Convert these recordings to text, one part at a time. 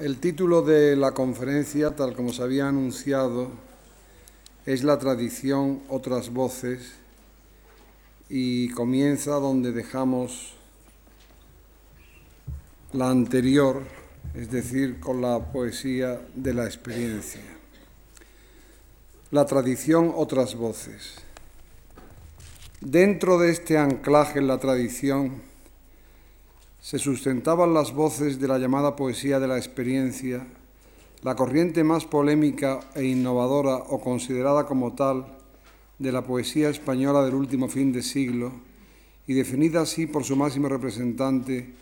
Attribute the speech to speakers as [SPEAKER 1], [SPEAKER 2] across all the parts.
[SPEAKER 1] El título de la conferencia, tal como se había anunciado, es La tradición, otras voces, y comienza donde dejamos la anterior, es decir, con la poesía de la experiencia. La tradición, otras voces. Dentro de este anclaje en la tradición, se sustentaban las voces de la llamada poesía de la experiencia, la corriente más polémica e innovadora o considerada como tal de la poesía española del último fin de siglo y definida así por su máximo representante,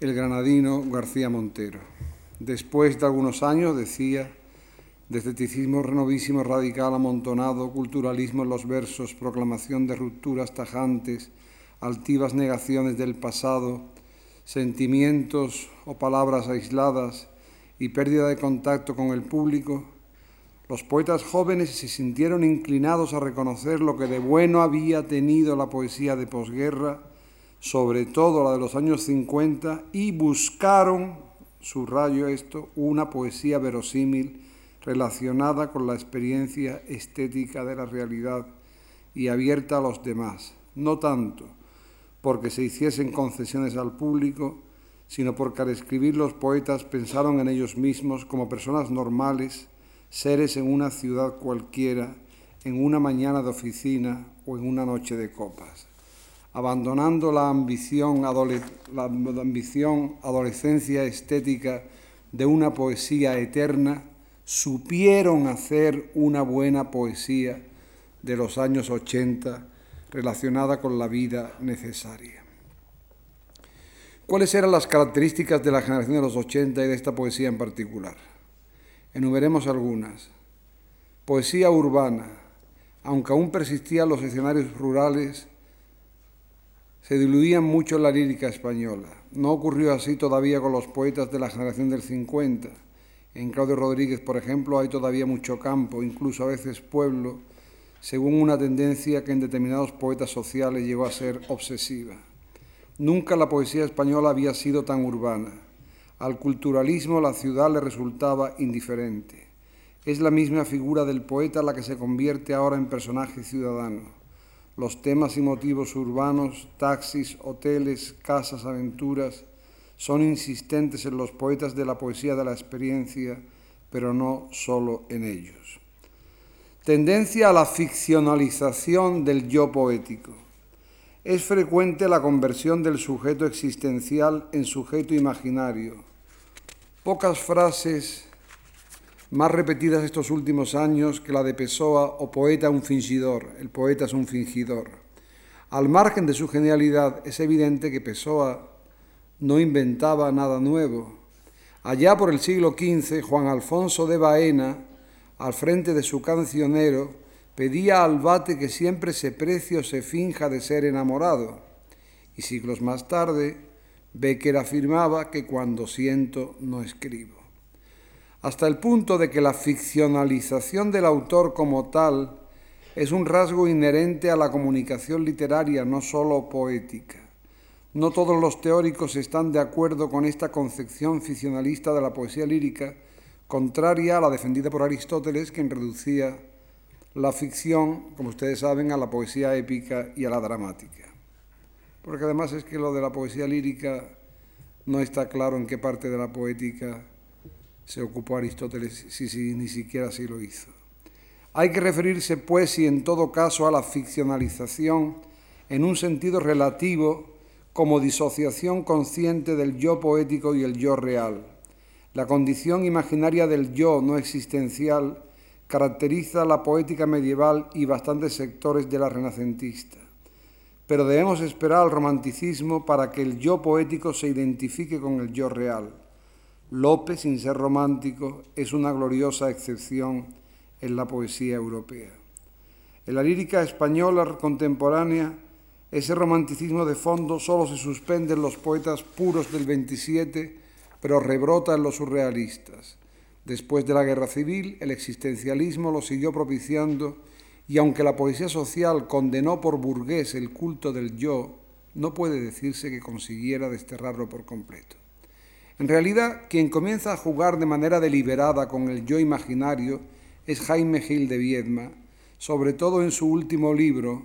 [SPEAKER 1] el granadino García Montero. Después de algunos años, decía, de esteticismo renovísimo, radical, amontonado, culturalismo en los versos, proclamación de rupturas tajantes, altivas negaciones del pasado, sentimientos o palabras aisladas y pérdida de contacto con el público, los poetas jóvenes se sintieron inclinados a reconocer lo que de bueno había tenido la poesía de posguerra, sobre todo la de los años 50, y buscaron, subrayo esto, una poesía verosímil relacionada con la experiencia estética de la realidad y abierta a los demás, no tanto porque se hiciesen concesiones al público, sino porque al escribir los poetas pensaron en ellos mismos como personas normales, seres en una ciudad cualquiera, en una mañana de oficina o en una noche de copas. Abandonando la ambición, la ambición adolescencia estética de una poesía eterna, supieron hacer una buena poesía de los años 80 relacionada con la vida necesaria. ¿Cuáles eran las características de la generación de los 80 y de esta poesía en particular? Enumeremos algunas. Poesía urbana, aunque aún persistían los escenarios rurales, se diluían mucho en la lírica española. No ocurrió así todavía con los poetas de la generación del 50. En Claudio Rodríguez, por ejemplo, hay todavía mucho campo, incluso a veces pueblo, según una tendencia que en determinados poetas sociales llegó a ser obsesiva. Nunca la poesía española había sido tan urbana. Al culturalismo la ciudad le resultaba indiferente. Es la misma figura del poeta la que se convierte ahora en personaje ciudadano. Los temas y motivos urbanos, taxis, hoteles, casas, aventuras, son insistentes en los poetas de la poesía de la experiencia, pero no solo en ellos tendencia a la ficcionalización del yo poético. Es frecuente la conversión del sujeto existencial en sujeto imaginario. Pocas frases más repetidas estos últimos años que la de Pessoa o poeta un fingidor. El poeta es un fingidor. Al margen de su genialidad, es evidente que Pessoa no inventaba nada nuevo. Allá por el siglo XV, Juan Alfonso de Baena al frente de su cancionero, pedía al bate que siempre se precio se finja de ser enamorado. Y siglos más tarde, Becker afirmaba que cuando siento no escribo. Hasta el punto de que la ficcionalización del autor como tal es un rasgo inherente a la comunicación literaria, no solo poética. No todos los teóricos están de acuerdo con esta concepción ficcionalista de la poesía lírica, contraria a la defendida por Aristóteles, quien reducía la ficción, como ustedes saben, a la poesía épica y a la dramática. Porque además es que lo de la poesía lírica no está claro en qué parte de la poética se ocupó Aristóteles, si, si ni siquiera así lo hizo. Hay que referirse, pues, y en todo caso, a la ficcionalización en un sentido relativo como disociación consciente del yo poético y el yo real la condición imaginaria del yo no existencial caracteriza la poética medieval y bastantes sectores de la renacentista. Pero debemos esperar al romanticismo para que el yo poético se identifique con el yo real. Lope, sin ser romántico, es una gloriosa excepción en la poesía europea. En la lírica española contemporánea, ese romanticismo de fondo solo se suspende en los poetas puros del 27 pero rebrota en los surrealistas. Después de la guerra civil, el existencialismo lo siguió propiciando y aunque la poesía social condenó por burgués el culto del yo, no puede decirse que consiguiera desterrarlo por completo. En realidad, quien comienza a jugar de manera deliberada con el yo imaginario es Jaime Gil de Viedma, sobre todo en su último libro,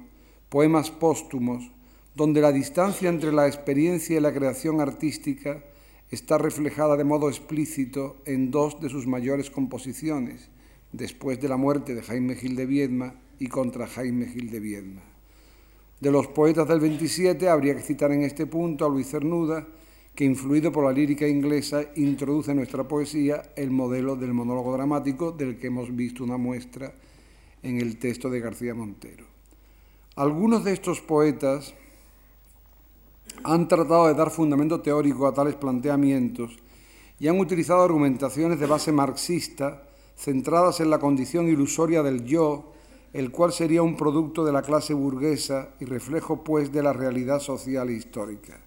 [SPEAKER 1] Poemas Póstumos, donde la distancia entre la experiencia y la creación artística está reflejada de modo explícito en dos de sus mayores composiciones, después de la muerte de Jaime Gil de Viedma y contra Jaime Gil de Viedma. De los poetas del 27 habría que citar en este punto a Luis Cernuda, que influido por la lírica inglesa introduce en nuestra poesía el modelo del monólogo dramático del que hemos visto una muestra en el texto de García Montero. Algunos de estos poetas han tratado de dar fundamento teórico a tales planteamientos y han utilizado argumentaciones de base marxista centradas en la condición ilusoria del yo, el cual sería un producto de la clase burguesa y reflejo pues de la realidad social e histórica.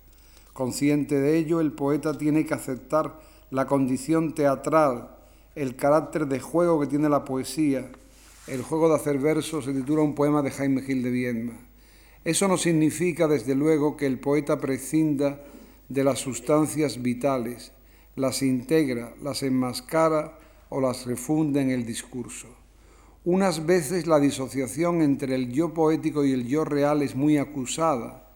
[SPEAKER 1] Consciente de ello, el poeta tiene que aceptar la condición teatral, el carácter de juego que tiene la poesía. El juego de hacer versos se titula un poema de Jaime Gil de Viedma. Eso no significa, desde luego, que el poeta prescinda de las sustancias vitales, las integra, las enmascara o las refunde en el discurso. Unas veces la disociación entre el yo poético y el yo real es muy acusada,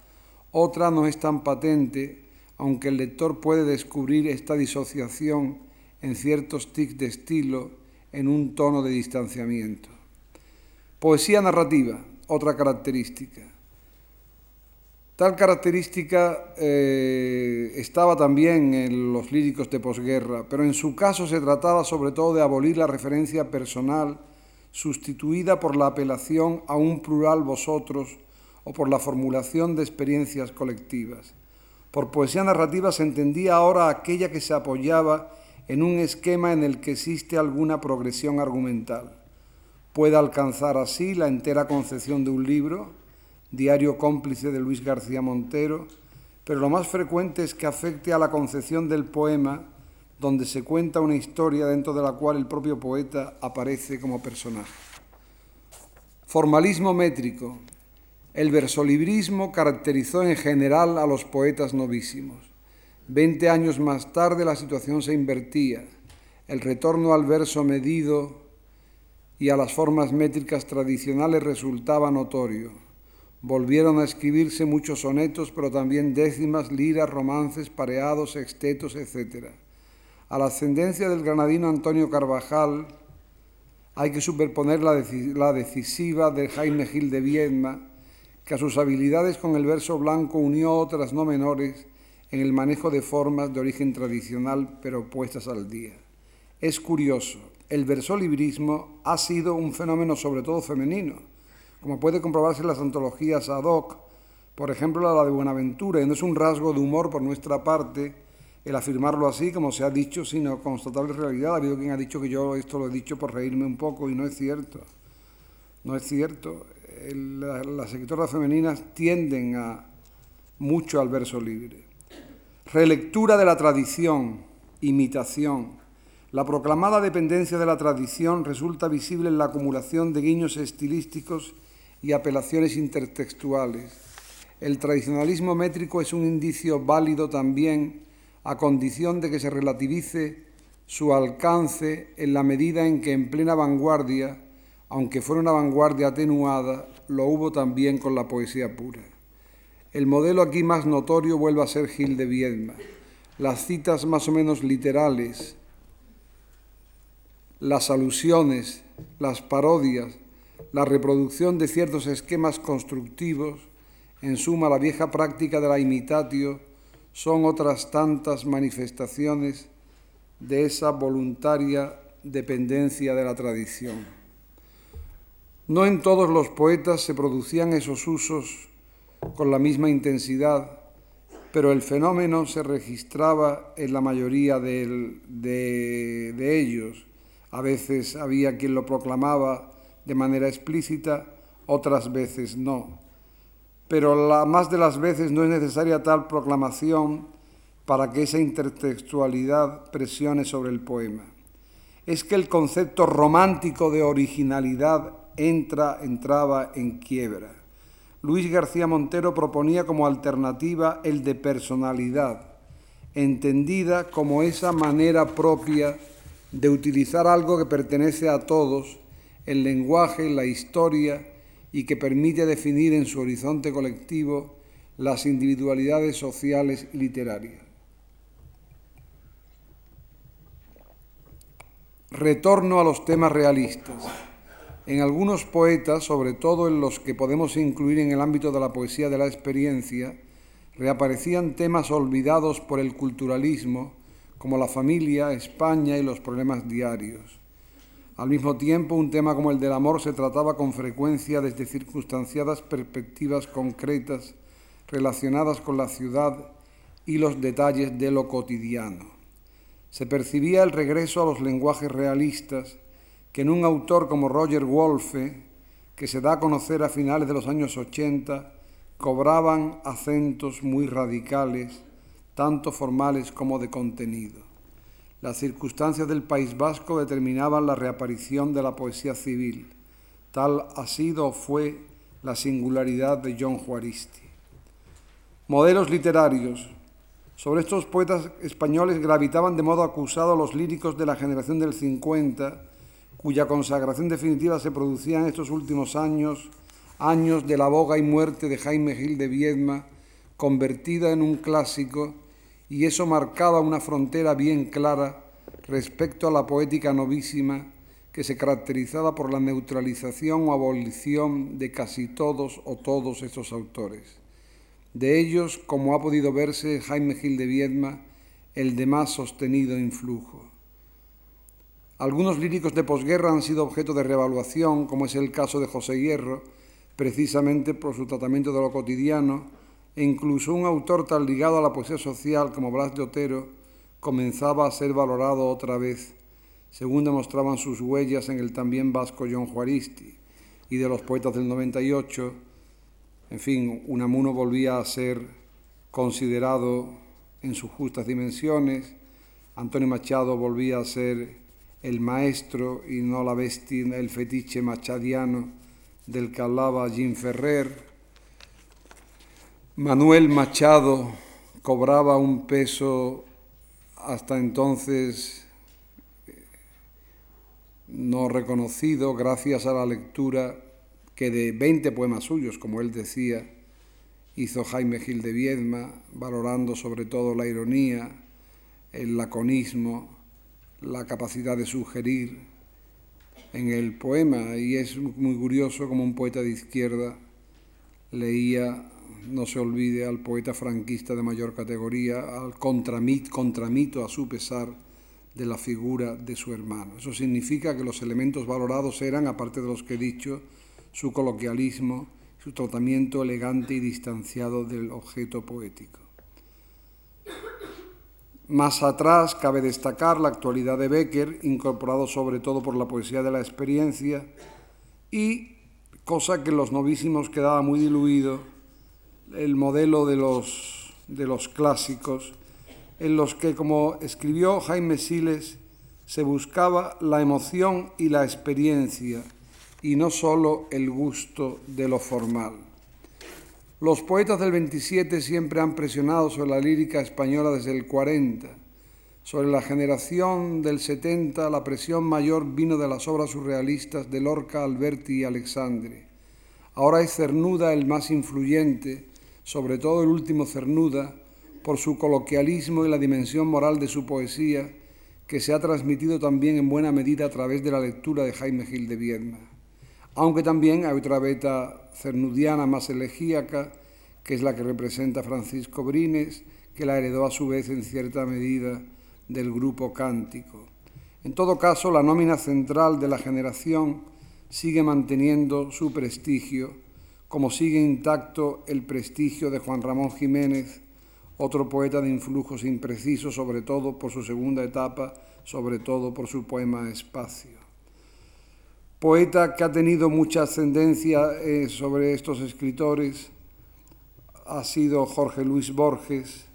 [SPEAKER 1] otra no es tan patente, aunque el lector puede descubrir esta disociación en ciertos tics de estilo, en un tono de distanciamiento. Poesía narrativa, otra característica. Tal característica eh, estaba también en los líricos de posguerra, pero en su caso se trataba sobre todo de abolir la referencia personal, sustituida por la apelación a un plural vosotros o por la formulación de experiencias colectivas. Por poesía narrativa se entendía ahora aquella que se apoyaba en un esquema en el que existe alguna progresión argumental. Puede alcanzar así la entera concepción de un libro, diario cómplice de Luis García Montero, pero lo más frecuente es que afecte a la concepción del poema, donde se cuenta una historia dentro de la cual el propio poeta aparece como personaje. Formalismo métrico, el versolibrismo caracterizó en general a los poetas novísimos. Veinte años más tarde la situación se invertía. El retorno al verso medido y a las formas métricas tradicionales resultaba notorio. Volvieron a escribirse muchos sonetos, pero también décimas, liras, romances, pareados, sextetos, etc. A la ascendencia del granadino Antonio Carvajal hay que superponer la, decisiva de Jaime Gil de Viedma, que a sus habilidades con el verso blanco unió otras no menores en el manejo de formas de origen tradicional pero puestas al día. Es curioso, el versolibrismo ha sido un fenómeno sobre todo femenino, como puede comprobarse en las antologías ad hoc, por ejemplo la de Buenaventura, y no es un rasgo de humor por nuestra parte el afirmarlo así, como se ha dicho, sino constatable realidad. Ha habido quien ha dicho que yo esto lo he dicho por reírme un poco y no es cierto. No es cierto las escritoras femeninas tienden a mucho al verso libre. Relectura de la tradición, imitación. La proclamada dependencia de la tradición resulta visible en la acumulación de guiños estilísticos y apelaciones intertextuales. El tradicionalismo métrico es un indicio válido también a condición de que se relativice su alcance en la medida en que en plena vanguardia aunque fuera una vanguardia atenuada, lo hubo también con la poesía pura. El modelo aquí más notorio vuelve a ser Gil de Viedma. Las citas más o menos literales, las alusiones, las parodias, la reproducción de ciertos esquemas constructivos, en suma la vieja práctica de la imitatio, son otras tantas manifestaciones de esa voluntaria dependencia de la tradición. No en todos los poetas se producían esos usos con la misma intensidad, pero el fenómeno se registraba en la mayoría de, ellos. A veces había quien lo proclamaba de manera explícita, otras veces no. Pero la, más de las veces no es necesaria tal proclamación para que esa intertextualidad presione sobre el poema. Es que el concepto romántico de originalidad entra, entraba en quiebra. Luis García Montero proponía como alternativa el de personalidad. entendida como esa manera propia de utilizar algo que pertenece a todos, el lenguaje, la historia, y que permite definir en su horizonte colectivo las individualidades sociales y literarias. Retorno a los temas realistas. En algunos poetas, sobre todo en los que podemos incluir en el ámbito de la poesía de la experiencia, reaparecían temas olvidados por el culturalismo, como la familia, España y los problemas diarios. Al mismo tiempo, un tema como el del amor se trataba con frecuencia desde circunstanciadas perspectivas concretas relacionadas con la ciudad y los detalles de lo cotidiano se percibía el regreso a los lenguajes realistas que en un autor como Roger Wolfe, que se da a conocer a finales de los años 80, cobraban acentos muy radicales, tanto formales como de contenido. Las circunstancias del País Vasco determinaban la reaparición de la poesía civil. Tal ha sido o fue la singularidad de John Juaristi. Modelos literarios, sobre estos poetas españoles gravitaban de modo acusado los líricos de la generación del 50, cuya consagración definitiva se producía en estos últimos años, años de la boga y muerte de Jaime Gil de Viedma, convertida en un clásico, y eso marcaba una frontera bien clara respecto a la poética novísima que se caracterizaba por la neutralización o abolición de casi todos o todos estos autores. De ellos, como ha podido verse Jaime Gil de Viedma, el de más sostenido influjo. Algunos líricos de posguerra han sido objeto de revaluación, como es el caso de José Hierro, precisamente por su tratamiento de lo cotidiano, e incluso un autor tan ligado a la poesía social como Blas de Otero comenzaba a ser valorado otra vez, según demostraban sus huellas en el también vasco John Juaristi, y de los poetas del 98, en fin, Unamuno volvía a ser considerado en sus justas dimensiones, Antonio Machado volvía a ser el maestro y no la bestia, el fetiche machadiano del que hablaba Jim Ferrer. Manuel Machado cobraba un peso hasta entonces no reconocido gracias a la lectura que de 20 poemas suyos, como él decía, hizo Jaime Gil de Viedma, valorando sobre todo la ironía, el laconismo, la capacidad de sugerir en el poema. Y es muy curioso como un poeta de izquierda leía, no se olvide, al poeta franquista de mayor categoría, al contramito, contramito a su pesar de la figura de su hermano. Eso significa que los elementos valorados eran, aparte de los que he dicho, su coloquialismo, su tratamiento elegante y distanciado del objeto poético. Más atrás cabe destacar la actualidad de Becker, incorporado sobre todo por la poesía de la experiencia, y, cosa que en los novísimos quedaba muy diluido, el modelo de los, de los clásicos, en los que, como escribió Jaime Siles, se buscaba la emoción y la experiencia, y no solo el gusto de lo formal. Los poetas del 27 siempre han presionado sobre la lírica española desde el 40. Sobre la generación del 70 la presión mayor vino de las obras surrealistas de Lorca, Alberti y Alexandre. Ahora es Cernuda el más influyente, sobre todo el último Cernuda, por su coloquialismo y la dimensión moral de su poesía, que se ha transmitido también en buena medida a través de la lectura de Jaime Gil de Viedma aunque también hay otra beta cernudiana más elegíaca, que es la que representa Francisco Brines, que la heredó a su vez en cierta medida del grupo cántico. En todo caso, la nómina central de la generación sigue manteniendo su prestigio, como sigue intacto el prestigio de Juan Ramón Jiménez, otro poeta de influjos imprecisos, sobre todo por su segunda etapa, sobre todo por su poema Espacio. Poeta que ha tenido mucha ascendencia eh, sobre estos escritores ha sido Jorge Luis Borges,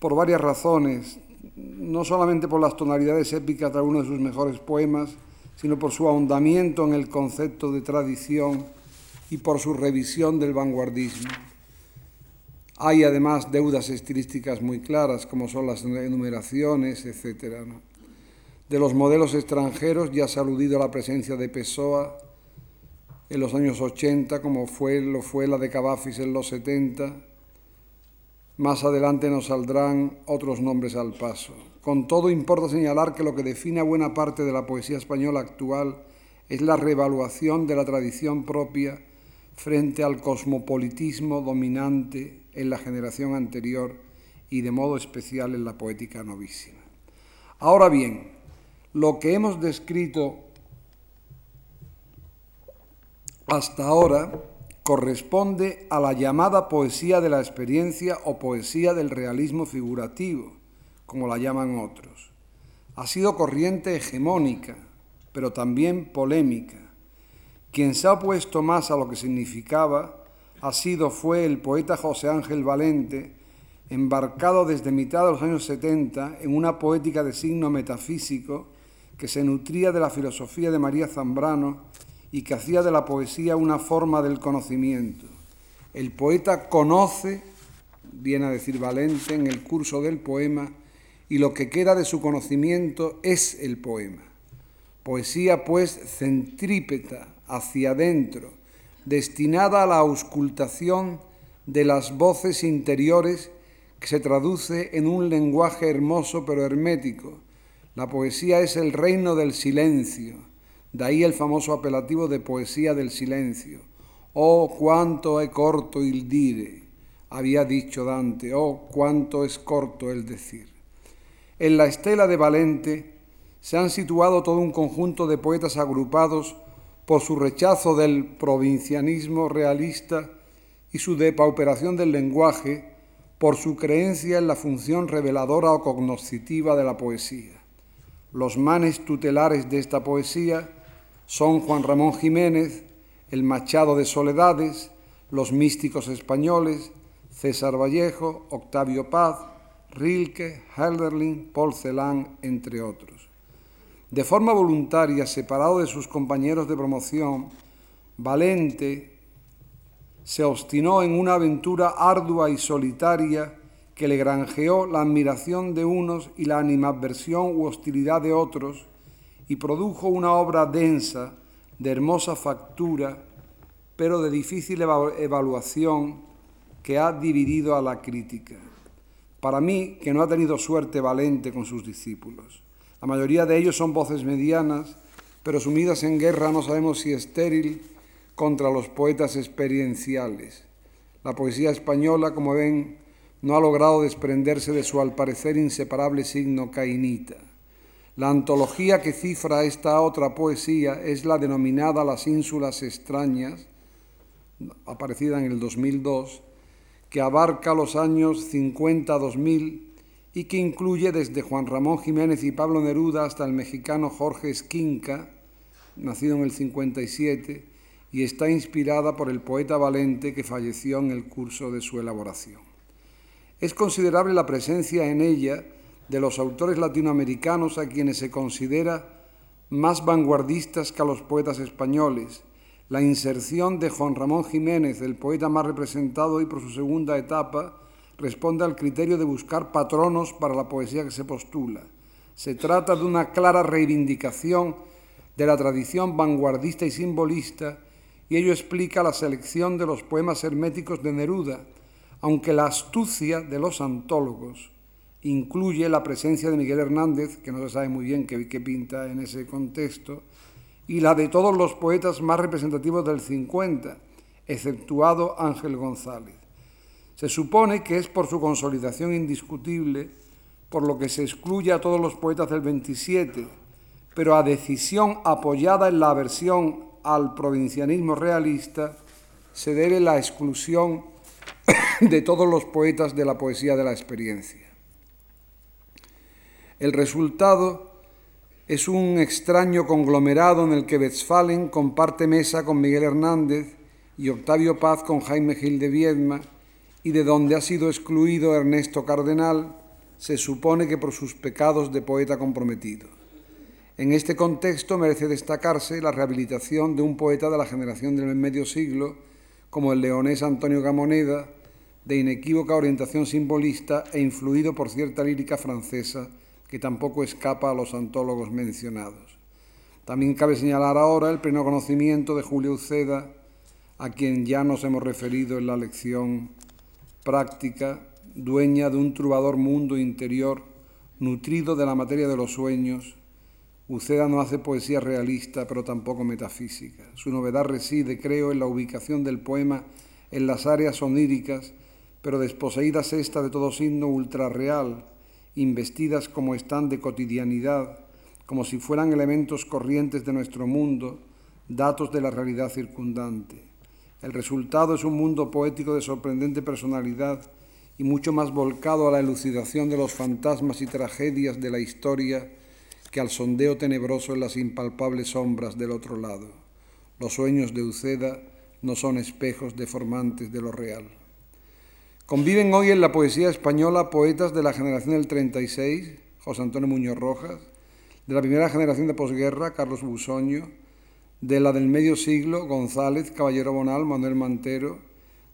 [SPEAKER 1] por varias razones, no solamente por las tonalidades épicas de algunos de sus mejores poemas, sino por su ahondamiento en el concepto de tradición y por su revisión del vanguardismo. Hay además deudas estilísticas muy claras, como son las enumeraciones, etc. De los modelos extranjeros ya se ha aludido a la presencia de Pessoa en los años 80, como fue, lo fue la de Cavafis en los 70. Más adelante nos saldrán otros nombres al paso. Con todo, importa señalar que lo que define a buena parte de la poesía española actual es la revaluación de la tradición propia frente al cosmopolitismo dominante en la generación anterior y de modo especial en la poética novísima. Ahora bien, lo que hemos descrito hasta ahora corresponde a la llamada poesía de la experiencia o poesía del realismo figurativo, como la llaman otros. Ha sido corriente hegemónica, pero también polémica. Quien se ha opuesto más a lo que significaba ha sido, fue el poeta José Ángel Valente, embarcado desde mitad de los años 70 en una poética de signo metafísico que se nutría de la filosofía de María Zambrano y que hacía de la poesía una forma del conocimiento. El poeta conoce, viene a decir Valente, en el curso del poema, y lo que queda de su conocimiento es el poema. Poesía, pues, centrípeta, hacia adentro, destinada a la auscultación de las voces interiores que se traduce en un lenguaje hermoso pero hermético. La poesía es el reino del silencio, de ahí el famoso apelativo de poesía del silencio. Oh, cuánto es corto el dire, había dicho Dante, oh, cuánto es corto el decir. En la estela de Valente, se han situado todo un conjunto de poetas agrupados por su rechazo del provincianismo realista y su depauperación del lenguaje, por su creencia en la función reveladora o cognoscitiva de la poesía. Los manes tutelares de esta poesía son Juan Ramón Jiménez, el Machado de Soledades, los místicos españoles, César Vallejo, Octavio Paz, Rilke, Helderlin, Paul entre otros. De forma voluntaria, separado de sus compañeros de promoción, Valente se obstinó en una aventura ardua y solitaria que le granjeó la admiración de unos y la animadversión u hostilidad de otros, y produjo una obra densa, de hermosa factura, pero de difícil evaluación que ha dividido a la crítica. Para mí, que no ha tenido suerte Valente con sus discípulos. La mayoría de ellos son voces medianas, pero sumidas en guerra no sabemos si estéril contra los poetas experienciales. La poesía española, como ven, no ha logrado desprenderse de su al parecer inseparable signo cainita. La antología que cifra esta otra poesía es la denominada Las Ínsulas Extrañas, aparecida en el 2002, que abarca los años 50-2000 y que incluye desde Juan Ramón Jiménez y Pablo Neruda hasta el mexicano Jorge Esquinca, nacido en el 57, y está inspirada por el poeta Valente que falleció en el curso de su elaboración. Es considerable la presencia en ella de los autores latinoamericanos a quienes se considera más vanguardistas que a los poetas españoles, la inserción de Juan Ramón Jiménez, el poeta más representado hoy por su segunda etapa, responde al criterio de buscar patronos para la poesía que se postula. Se trata de una clara reivindicación de la tradición vanguardista y simbolista y ello explica la selección de los poemas herméticos de Neruda, aunque la astucia de los antólogos incluye la presencia de Miguel Hernández, que no se sabe muy bien qué, qué pinta en ese contexto, y la de todos los poetas más representativos del 50, exceptuado Ángel González. Se supone que es por su consolidación indiscutible, por lo que se excluye a todos los poetas del 27, pero a decisión apoyada en la aversión al provincianismo realista, se debe la exclusión de todos los poetas de la poesía de la experiencia. El resultado es un extraño conglomerado en el que Westphalen comparte mesa con Miguel Hernández y Octavio Paz con Jaime Gil de Viedma, y de donde ha sido excluido Ernesto Cardenal, se supone que por sus pecados de poeta comprometido. En este contexto merece destacarse la rehabilitación de un poeta de la generación del medio siglo, como el leonés Antonio Gamoneda, de inequívoca orientación simbolista e influido por cierta lírica francesa que tampoco escapa a los antólogos mencionados. También cabe señalar ahora el pleno conocimiento de Julio Uceda, a quien ya nos hemos referido en la lección práctica, dueña de un trubador mundo interior, nutrido de la materia de los sueños. Uceda no hace poesía realista, pero tampoco metafísica. Su novedad reside, creo, en la ubicación del poema en las áreas oníricas pero desposeídas esta de todo signo ultrarreal, investidas como están de cotidianidad, como si fueran elementos corrientes de nuestro mundo, datos de la realidad circundante. El resultado es un mundo poético de sorprendente personalidad y mucho más volcado a la elucidación de los fantasmas y tragedias de la historia que al sondeo tenebroso en las impalpables sombras del otro lado. Los sueños de Uceda no son espejos deformantes de lo real. Conviven hoy en la poesía española poetas de la generación del 36, José Antonio Muñoz Rojas, de la primera generación de posguerra, Carlos Busoño, de la del medio siglo, González, Caballero Bonal, Manuel Mantero,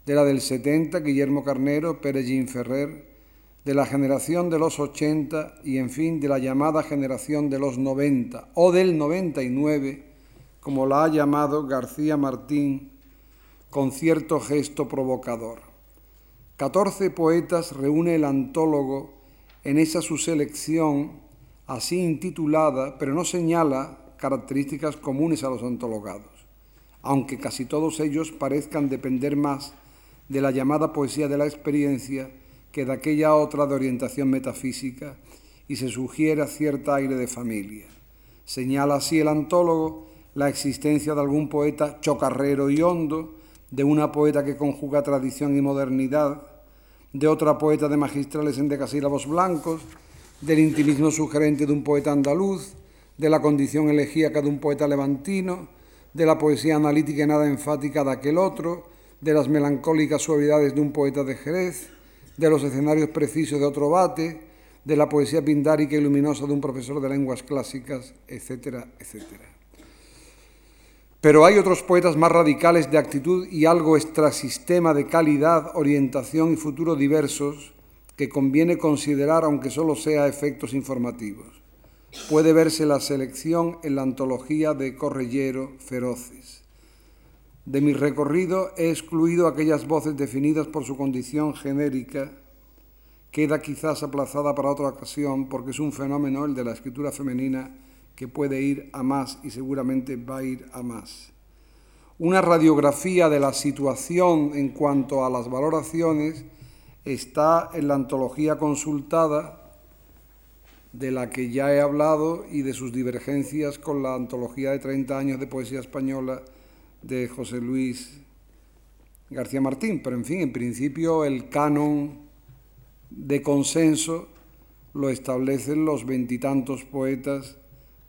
[SPEAKER 1] de la del 70, Guillermo Carnero, Pérez Ferrer, de la generación de los 80 y, en fin, de la llamada generación de los 90 o del 99, como la ha llamado García Martín, con cierto gesto provocador. Catorce poetas reúne el antólogo en esa su selección, así intitulada, pero no señala características comunes a los antologados, aunque casi todos ellos parezcan depender más de la llamada poesía de la experiencia que de aquella otra de orientación metafísica y se sugiera cierta aire de familia. Señala así el antólogo la existencia de algún poeta chocarrero y hondo, de una poeta que conjuga tradición y modernidad, de otra poeta de magistrales en decasílabos blancos, del intimismo sugerente de un poeta andaluz, de la condición elegíaca de un poeta levantino, de la poesía analítica y nada enfática de aquel otro, de las melancólicas suavidades de un poeta de Jerez, de los escenarios precisos de otro bate, de la poesía pindárica y luminosa de un profesor de lenguas clásicas, etcétera, etcétera. Pero hay otros poetas más radicales de actitud y algo extrasistema de calidad, orientación y futuro diversos que conviene considerar aunque solo sea efectos informativos. Puede verse la selección en la antología de Correllero Feroces. De mi recorrido he excluido aquellas voces definidas por su condición genérica. Queda quizás aplazada para otra ocasión porque es un fenómeno el de la escritura femenina que puede ir a más y seguramente va a ir a más. Una radiografía de la situación en cuanto a las valoraciones está en la antología consultada, de la que ya he hablado, y de sus divergencias con la antología de 30 años de poesía española de José Luis García Martín. Pero en fin, en principio el canon de consenso lo establecen los veintitantos poetas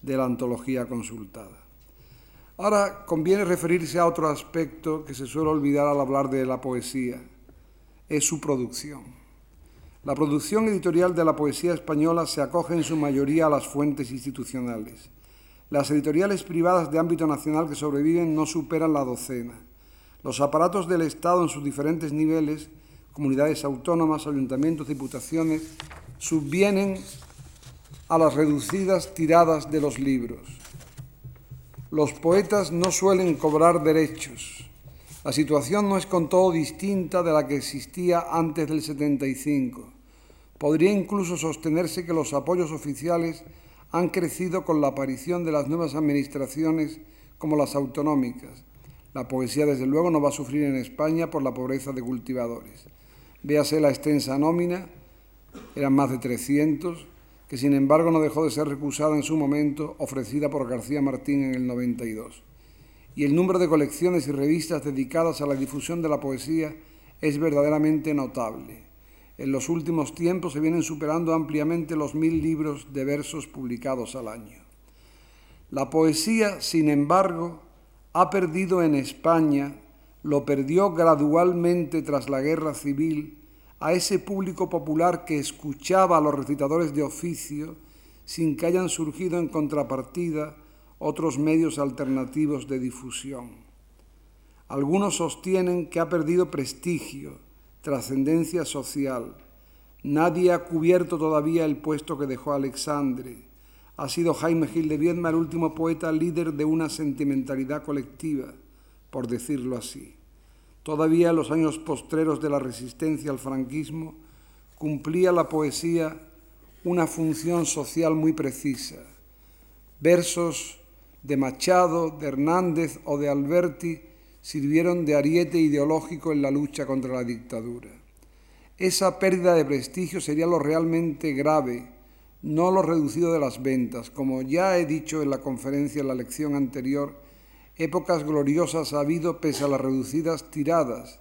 [SPEAKER 1] de la antología consultada. Ahora conviene referirse a otro aspecto que se suele olvidar al hablar de la poesía, es su producción. La producción editorial de la poesía española se acoge en su mayoría a las fuentes institucionales. Las editoriales privadas de ámbito nacional que sobreviven no superan la docena. Los aparatos del Estado en sus diferentes niveles, comunidades autónomas, ayuntamientos, diputaciones, subvienen a las reducidas tiradas de los libros. Los poetas no suelen cobrar derechos. La situación no es con todo distinta de la que existía antes del 75. Podría incluso sostenerse que los apoyos oficiales han crecido con la aparición de las nuevas administraciones como las autonómicas. La poesía, desde luego, no va a sufrir en España por la pobreza de cultivadores. Véase la extensa nómina, eran más de 300, que sin embargo no dejó de ser recusada en su momento, ofrecida por García Martín en el 92. Y el número de colecciones y revistas dedicadas a la difusión de la poesía es verdaderamente notable. En los últimos tiempos se vienen superando ampliamente los mil libros de versos publicados al año. La poesía, sin embargo, ha perdido en España, lo perdió gradualmente tras la guerra civil, a ese público popular que escuchaba a los recitadores de oficio sin que hayan surgido en contrapartida otros medios alternativos de difusión. Algunos sostienen que ha perdido prestigio, trascendencia social. Nadie ha cubierto todavía el puesto que dejó Alexandre. Ha sido Jaime Gil de Viedma el último poeta líder de una sentimentalidad colectiva, por decirlo así. Todavía en los años postreros de la resistencia al franquismo, cumplía la poesía una función social muy precisa. Versos de Machado, de Hernández o de Alberti sirvieron de ariete ideológico en la lucha contra la dictadura. Esa pérdida de prestigio sería lo realmente grave, no lo reducido de las ventas. Como ya he dicho en la conferencia en la lección anterior, épocas gloriosas ha habido pese a las reducidas tiradas.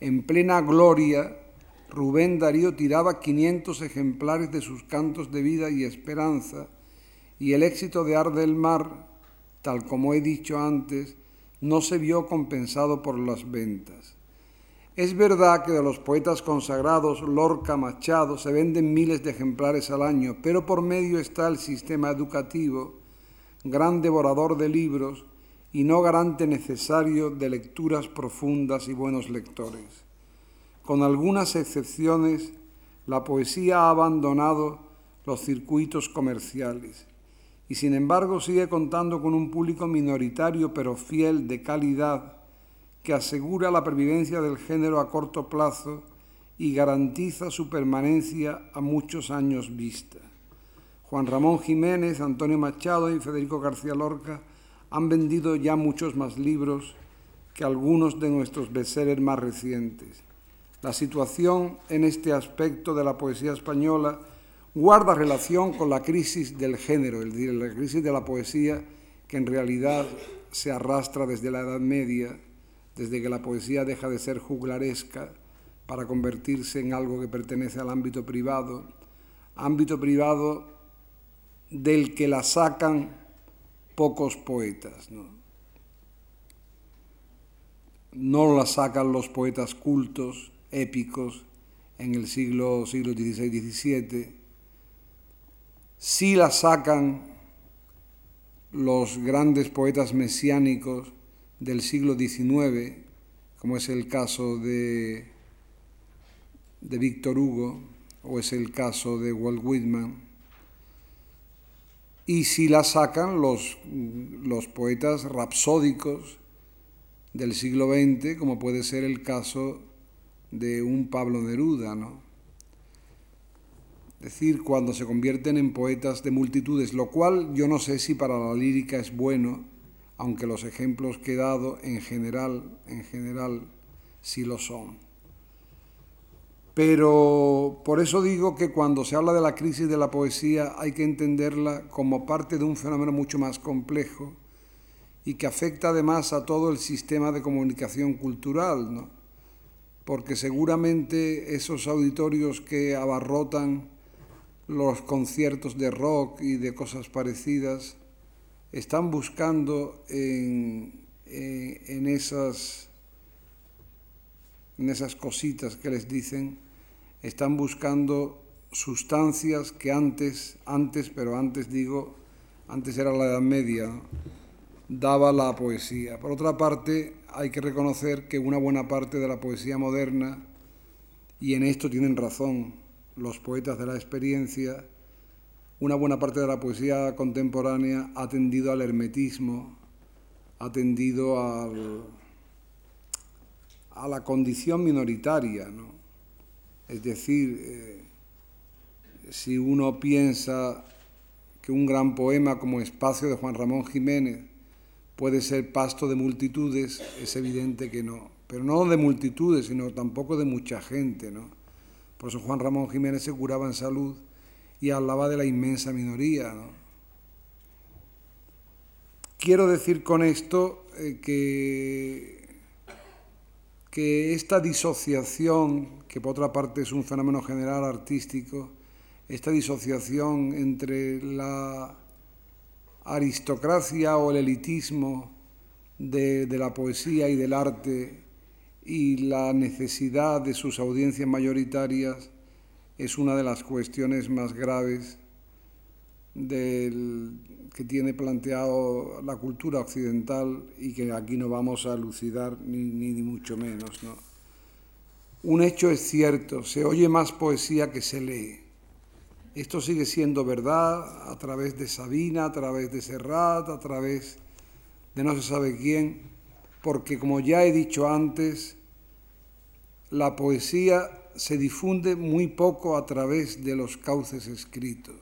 [SPEAKER 1] En plena gloria, Rubén Darío tiraba 500 ejemplares de sus cantos de vida y esperanza, y el éxito de Ar del Mar, tal como he dicho antes, no se vio compensado por las ventas. Es verdad que de los poetas consagrados Lorca, Machado, se venden miles de ejemplares al año, pero por medio está el sistema educativo, gran devorador de libros y no garante necesario de lecturas profundas y buenos lectores. Con algunas excepciones, la poesía ha abandonado los circuitos comerciales y sin embargo sigue contando con un público minoritario pero fiel de calidad que asegura la pervivencia del género a corto plazo y garantiza su permanencia a muchos años vista. Juan Ramón Jiménez, Antonio Machado y Federico García Lorca han vendido ya muchos más libros que algunos de nuestros bestsellers más recientes. La situación en este aspecto de la poesía española guarda relación con la crisis del género, es decir, la crisis de la poesía que en realidad se arrastra desde la Edad Media, desde que la poesía deja de ser juglaresca para convertirse en algo que pertenece al ámbito privado, ámbito privado del que la sacan pocos poetas. No, la sacan los poetas cultos, épicos en el siglo, siglo XVI-XVII, sí la sacan los grandes poetas mesiánicos del siglo XIX, como es el caso de, de Víctor Hugo o es el caso de Walt Whitman, y si la sacan los, los poetas rapsódicos del siglo XX, como puede ser el caso de un Pablo Neruda, ¿no? Decir, cuando se convierten en poetas de multitudes, lo cual yo no sé si para la lírica es bueno, aunque los ejemplos que he dado en general, en general sí lo son. Pero por eso digo que cuando se habla de la crisis de la poesía hay que entenderla como parte de un fenómeno mucho más complejo y que afecta además a todo el sistema de comunicación cultural, ¿no? porque seguramente esos auditorios que abarrotan los conciertos de rock y de cosas parecidas están buscando en, en, esas, en esas cositas que les dicen, están buscando sustancias que antes, antes, pero antes digo, antes era la Edad Media, daba la poesía. Por otra parte, hay que reconocer que una buena parte de la poesía moderna, y en esto tienen razón los poetas de la experiencia, una buena parte de la poesía contemporánea ha tendido al hermetismo, ha tendido al, a la condición minoritaria. ¿no? Es decir, eh, si uno piensa que un gran poema como Espacio de Juan Ramón Jiménez puede ser pasto de multitudes, es evidente que no. Pero no de multitudes, sino tampoco de mucha gente, ¿no? Por eso Juan Ramón Jiménez se curaba en salud y hablaba de la inmensa minoría, ¿no? Quiero decir con esto eh, que, que esta disociación, que por otra parte es un fenómeno general artístico, esta disociación entre la aristocracia o el elitismo de, la poesía y del arte y la necesidad de sus audiencias mayoritarias es una de las cuestiones más graves que tiene planteado la cultura occidental y que aquí no vamos a lucidar ni, ni, mucho menos. Un hecho es cierto, se oye más poesía que se lee. Esto sigue siendo verdad a través de Sabina, a través de Serrat, a través de no se sabe quién, porque como ya he dicho antes, la poesía se difunde muy poco a través de los cauces escritos.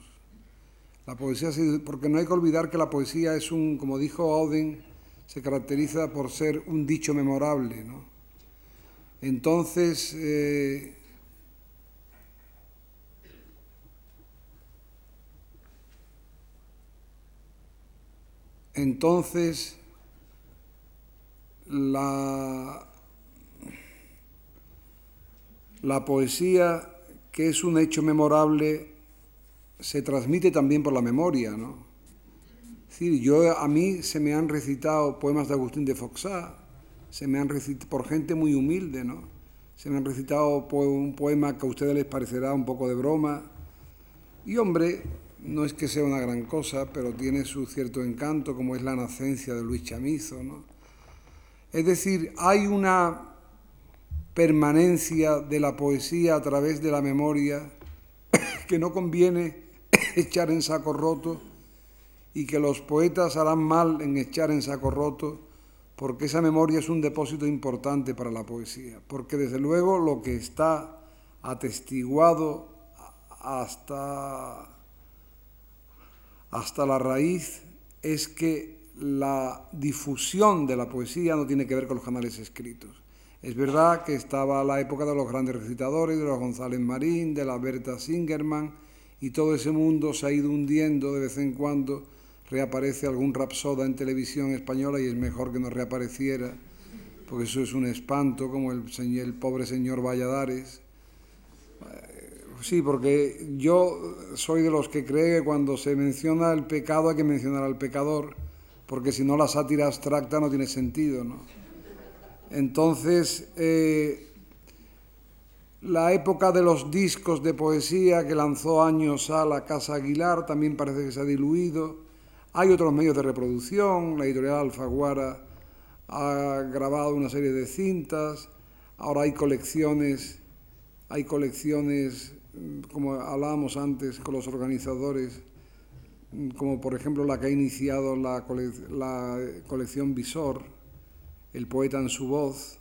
[SPEAKER 1] La poesía, porque no hay que olvidar que la poesía es un, como dijo Auden, se caracteriza por ser un dicho memorable, ¿no? Entonces, eh, entonces la, la poesía, que es un hecho memorable, se transmite también por la memoria, ¿no? Es yo, a mí se me han recitado poemas de Agustín de Foxá, se me han recitado, por gente muy humilde, ¿no? Se me han recitado un poema que a ustedes les parecerá un poco de broma. Y hombre, no es que sea una gran cosa, pero tiene su cierto encanto, como es la nacencia de Luis Chamizo, ¿no? Es decir, hay una permanencia de la poesía a través de la memoria que no conviene echar en saco roto y que los poetas harán mal en echar en saco roto porque esa memoria es un depósito importante para la poesía, porque desde luego lo que está atestiguado hasta, hasta la raíz es que la difusión de la poesía no tiene que ver con los canales escritos. Es verdad que estaba la época de los grandes recitadores, de los González Marín, de la Berta Singerman, y todo ese mundo se ha ido hundiendo de vez en cuando reaparece algún rapsoda en televisión española y es mejor que no reapareciera, porque eso es un espanto, como el, el pobre señor Valladares. Eh, sí, porque yo soy de los que cree que cuando se menciona el pecado hay que mencionar al pecador, porque si no la sátira abstracta no tiene sentido. ¿no? Entonces, eh, la época de los discos de poesía que lanzó años a la Casa Aguilar también parece que se ha diluido. Hay otros medios de reproducción, la editorial Alfaguara ha grabado una serie de cintas, ahora hay colecciones, hay colecciones, como hablábamos antes con los organizadores, como por ejemplo la que ha iniciado la, colección Visor, El poeta en su voz,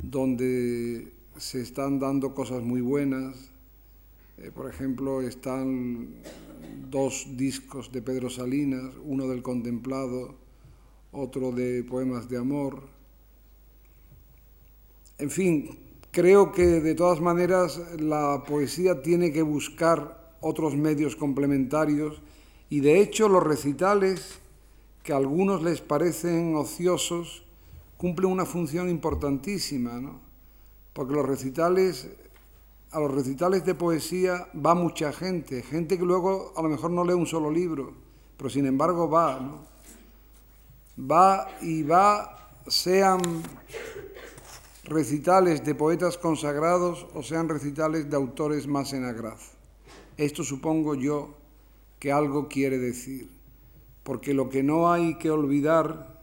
[SPEAKER 1] donde se están dando cosas muy buenas. Eh, por ejemplo, están dos discos de Pedro Salinas, uno del Contemplado, otro de Poemas de Amor. En fin, creo que de todas maneras la poesía tiene que buscar otros medios complementarios y de hecho los recitales, que a algunos les parecen ociosos, cumplen una función importantísima, ¿no? porque los recitales a los recitales de poesía va mucha gente, gente que luego a lo mejor no lee un solo libro, pero sin embargo va, ¿no? Va y va, sean recitales de poetas consagrados o sean recitales de autores más en agraz. Esto supongo yo que algo quiere decir, porque lo que no hay que olvidar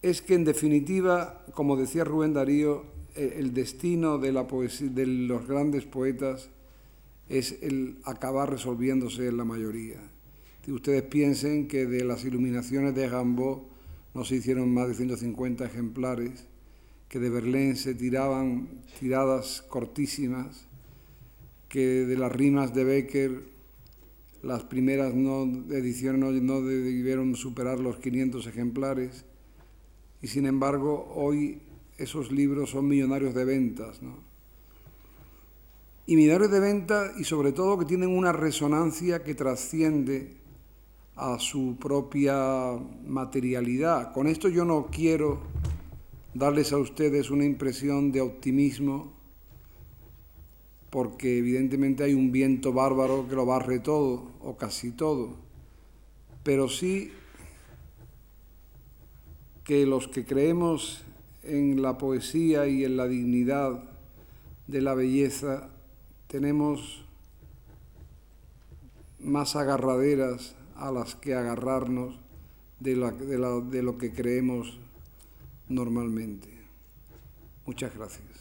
[SPEAKER 1] es que en definitiva, como decía Rubén Darío, eh, el destino de, la poesía, de los grandes poetas es el acabar resolviéndose en la mayoría. Si ustedes piensen que de las iluminaciones de Gambo no se hicieron más de 150 ejemplares, que de Berlín se tiraban tiradas cortísimas, que de las rimas de Becker las primeras no, ediciones no, no debieron superar los 500 ejemplares, y sin embargo hoy esos libros son millonarios de ventas. Y millonarios de venta y sobre todo que tienen una resonancia que trasciende a su propia materialidad. Con esto yo no quiero darles a ustedes una impresión de optimismo, porque evidentemente hay un viento bárbaro que lo barre todo, o casi todo, pero sí que los que creemos en la poesía y en la dignidad de la belleza tenemos más agarraderas a las que agarrarnos de, lo que creemos normalmente. Muchas gracias.